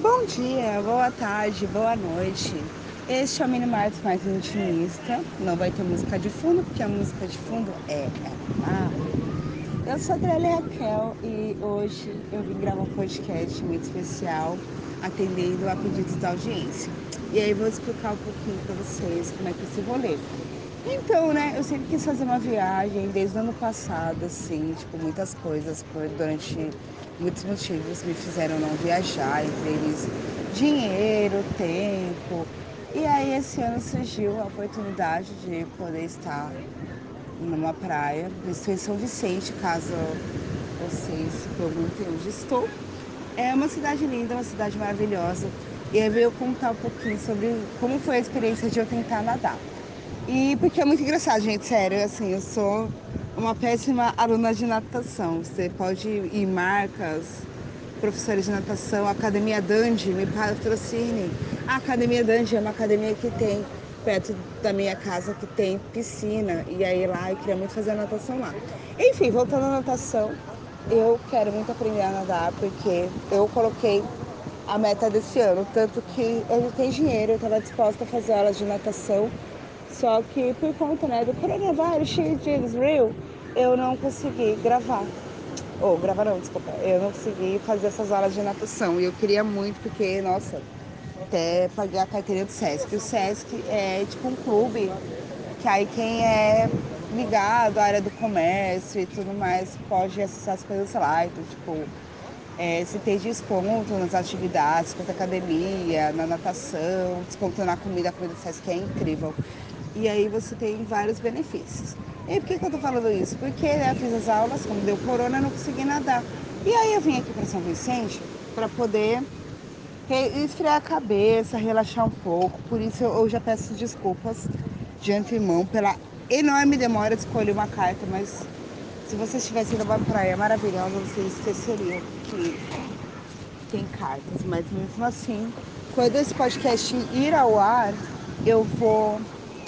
Bom dia, boa tarde, boa noite. Este é o Mini mais intimista. Não vai ter música de fundo, porque a música de fundo é a Eu sou a Adriele Raquel e hoje eu vim gravar um podcast muito especial, atendendo a pedidos da audiência. E aí vou explicar um pouquinho para vocês como é que é esse rolê. Então, né, eu sempre quis fazer uma viagem desde o ano passado, assim, tipo, muitas coisas por, durante muitos motivos me fizeram não viajar, entre eles dinheiro, tempo. E aí esse ano surgiu a oportunidade de poder estar numa praia, estou em São Vicente, caso vocês perguntem onde estou. É uma cidade linda, uma cidade maravilhosa. E aí veio contar um pouquinho sobre como foi a experiência de eu tentar nadar. E porque é muito engraçado, gente, sério, assim, eu sou uma péssima aluna de natação. Você pode ir marcas, professores de natação, Academia Dandy, me patrocine. A Academia Dandy é uma academia que tem perto da minha casa que tem piscina. E aí lá eu queria muito fazer natação lá. Enfim, voltando à natação, eu quero muito aprender a nadar porque eu coloquei a meta desse ano, tanto que eu não tenho dinheiro, eu estava disposta a fazer aulas de natação só que por conta né, do coronavírus, Jesus real, eu não consegui gravar. Ou oh, gravar não, desculpa. Eu não consegui fazer essas aulas de natação. E eu queria muito, porque, nossa, até paguei a carteira do Sesc. O Sesc é tipo um clube que aí quem é ligado à área do comércio e tudo mais pode acessar as coisas lá. Então, tipo, é, se tem desconto nas atividades, desconto na academia, na natação, desconto na comida, a comida do Sesc é incrível. E aí você tem vários benefícios. E por que, que eu tô falando isso? Porque né, eu fiz as aulas, como deu corona, eu não consegui nadar. E aí eu vim aqui para São Vicente para poder esfriar a cabeça, relaxar um pouco. Por isso eu já peço desculpas de antemão pela enorme demora de escolher uma carta, mas se vocês estivessem numa praia maravilhosa, vocês esqueceriam que tem cartas. Mas mesmo assim, quando esse podcast ir ao ar, eu vou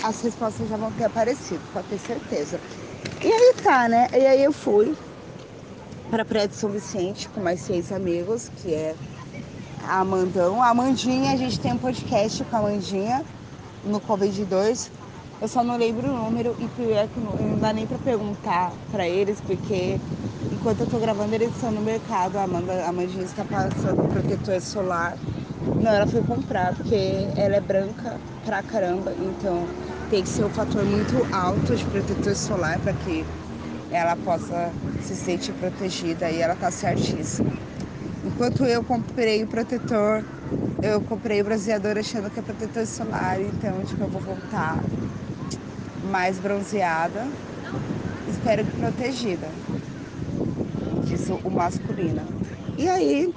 as respostas já vão ter aparecido, pode ter certeza. E aí tá, né? E aí eu fui para Praia de São Vicente com mais seis amigos, que é a Amandão. A Amandinha, a gente tem um podcast com a Amandinha no Covid 2. Eu só não lembro o número e pior que não dá nem para perguntar para eles, porque enquanto eu tô gravando eles estão no mercado. A Amanda, a Amandinha está passando protetor solar. Não, ela foi comprar, porque ela é branca pra caramba, então tem que ser um fator muito alto de protetor solar para que ela possa se sentir protegida e ela tá certíssima. Enquanto eu comprei o protetor, eu comprei o bronzeador achando que é protetor solar, então tipo, eu vou voltar mais bronzeada, espero que protegida. Disse o masculino. E aí,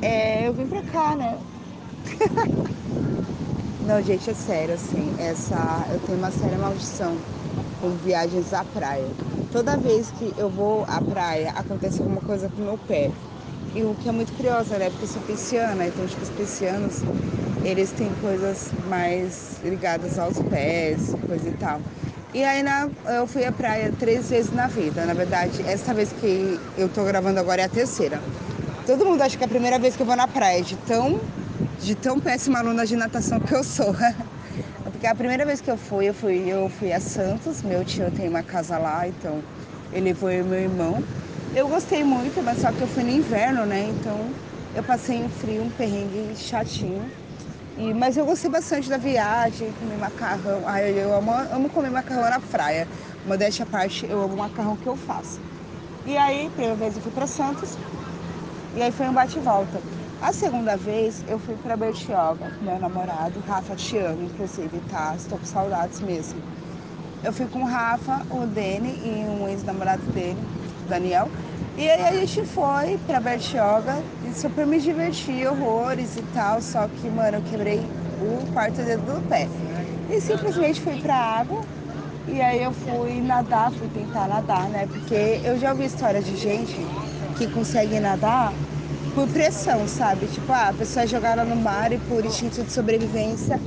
é, eu vim pra cá, né? Não, gente, é sério, assim, essa. Eu tenho uma séria maldição com viagens à praia. Toda vez que eu vou à praia, acontece alguma coisa com meu pé. E o que é muito curioso, né? Porque eu sou pisciana, então tipo, os piscianos, eles têm coisas mais ligadas aos pés, coisa e tal. E aí na, eu fui à praia três vezes na vida. Na verdade, essa vez que eu tô gravando agora é a terceira. Todo mundo acha que é a primeira vez que eu vou na praia, de tão de tão péssima aluna de natação que eu sou. Porque a primeira vez que eu fui, eu fui, eu fui a Santos, meu tio tem uma casa lá, então ele foi meu irmão. Eu gostei muito, mas só que eu fui no inverno, né? Então eu passei um frio, um perrengue chatinho. E, mas eu gostei bastante da viagem, comi macarrão. Ai, eu amo, amo comer macarrão na praia. Modéstia à parte, eu amo o macarrão que eu faço. E aí, primeira vez eu fui para Santos, e aí foi um bate-volta. A segunda vez eu fui para Bertioga meu namorado, Rafa te amo, inclusive, tá? Estou com saudades mesmo. Eu fui com o Rafa, o Dene e um ex-namorado dele, Daniel. E aí a gente foi pra Bertioga e super me diverti, horrores e tal. Só que, mano, eu quebrei o quarto dedo do pé. E simplesmente fui pra água. E aí eu fui nadar, fui tentar nadar, né? Porque eu já ouvi história de gente que consegue nadar por pressão, sabe? Tipo, ah, a pessoa é jogada no mar e por instinto de sobrevivência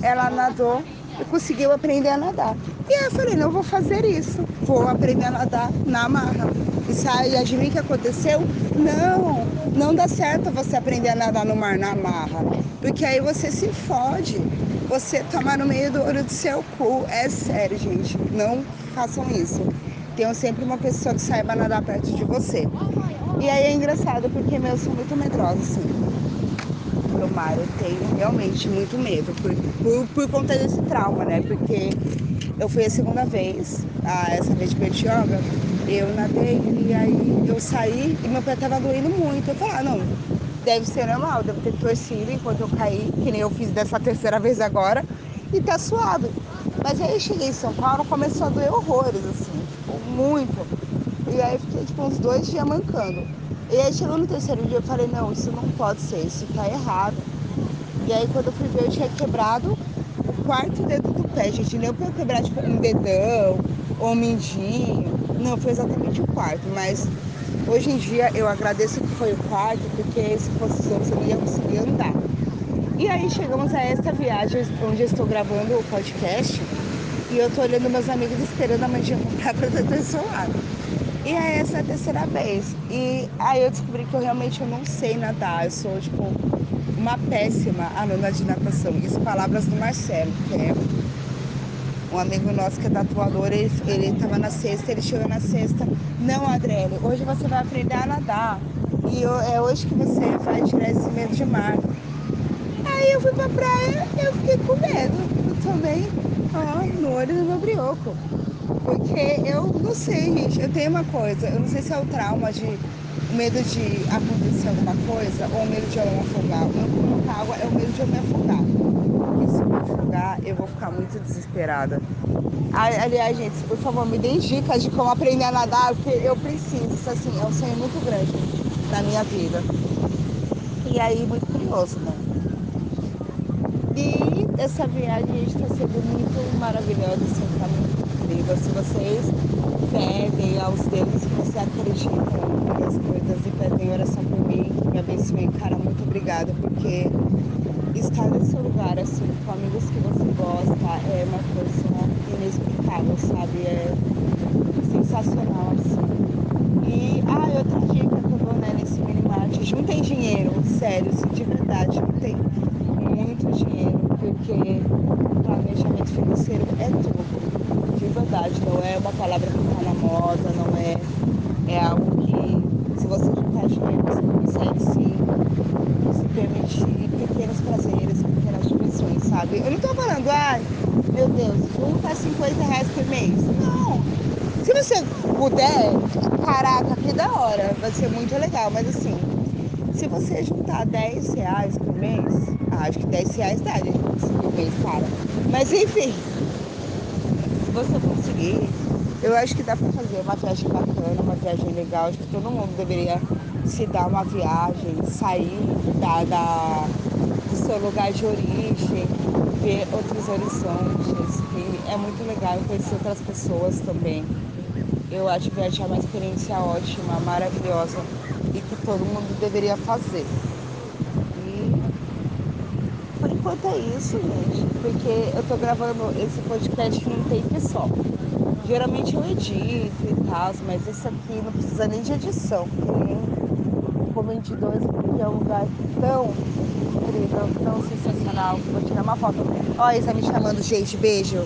ela nadou e conseguiu aprender a nadar. E aí eu falei, não vou fazer isso, vou aprender a nadar na marra. E sai, adivinha o que aconteceu? Não, não dá certo você aprender a nadar no mar na marra, porque aí você se fode. Você toma no meio do olho do seu cu. É sério, gente. Não façam isso. Tenham sempre uma pessoa que saiba nadar perto de você. E aí é engraçado porque eu sou muito medrosa, assim. No mar eu tenho realmente muito medo por, por, por conta desse trauma, né? Porque eu fui a segunda vez, a, essa vez de Bertioga, eu nadei e aí eu saí e meu pé tava doendo muito. Eu falei, ah, não, deve ser normal, devo ter torcido enquanto eu caí, que nem eu fiz dessa terceira vez agora, e tá suado. Mas aí cheguei em São Paulo, começou a doer horrores, assim, tipo, muito. E aí fiquei tipo uns dois dias mancando. E aí chegou no terceiro dia eu falei, não, isso não pode ser, isso tá errado. E aí quando eu fui ver eu tinha quebrado o quarto dedo do pé, gente. Nem pra eu quebrar tipo um dedão ou um mindinho. Não, foi exatamente o quarto, mas hoje em dia eu agradeço que foi o quarto, porque se fosse os outros eu não ia conseguir andar. E aí chegamos a esta viagem onde eu estou gravando o podcast e eu tô olhando meus amigos esperando a mandinha comprar protetor solar. E aí essa é a terceira vez. E aí eu descobri que eu realmente eu não sei nadar. Eu sou, tipo, uma péssima aluna de natação. Isso palavras do Marcelo, que é um amigo nosso que é tatuador, ele, ele tava na sexta, ele chegou na sexta. Não, Adriele, hoje você vai aprender a nadar. E eu, é hoje que você vai tirar esse medo de mar. Aí eu fui pra praia e eu fiquei com medo. Eu tomei ó, no olho do meu brioco. Porque eu não sei, gente. Eu tenho uma coisa, eu não sei se é o trauma de o medo de acontecer alguma coisa ou o medo de eu me afogar. O meu com água é o medo de eu me afogar. Porque se eu me afogar, eu vou ficar muito desesperada. Aliás, gente, por favor, me deem dicas de como aprender a nadar, porque eu preciso. Isso assim, é um sonho muito grande na minha vida. E aí, muito curioso, né? E essa viagem está sendo muito maravilhosa, assim, tá muito incrível. Se vocês pedem aos deuses que você acredita as coisas e pedem oração por mim, me abençoe, cara, muito obrigada, porque estar nesse lugar, assim, com amigos que você gosta, é uma coisa inexplicável, sabe? É sensacional, assim. E, ah, outra dica que eu dou, né, nesse minimart, juntem dinheiro, sério, assim, de verdade, juntem muito dinheiro, porque planejamento financeiro é tudo, de verdade, não é uma palavra que tá na moda, não é, é algo que, se você juntar dinheiro, você consegue sim se permitir pequenos prazeres, pequenas diversões, sabe? Eu não tô falando, ai, meu Deus, junta 50 reais por mês. Não. Se você puder, caraca, que da hora, vai ser muito legal, mas assim, se você juntar 10 reais por mês, ah, acho que 10 reais dá, gente, por mês, cara. Mas enfim, se você conseguir, eu acho que dá pra fazer uma viagem bacana, uma viagem legal. Acho que todo mundo deveria se dar uma viagem, sair da, da do seu lugar de origem, ver outros horizontes. E é muito legal conhecer outras pessoas também. Eu acho viajar é uma experiência ótima, maravilhosa e que todo mundo deveria fazer. Enquanto é isso, gente, porque eu tô gravando esse podcast num take só. Geralmente eu edito e tal, mas esse aqui não precisa nem de edição, porque de dois, porque é um lugar tão incrível, tão sensacional, que vou tirar uma foto. Olha, está me chamando, gente, beijo.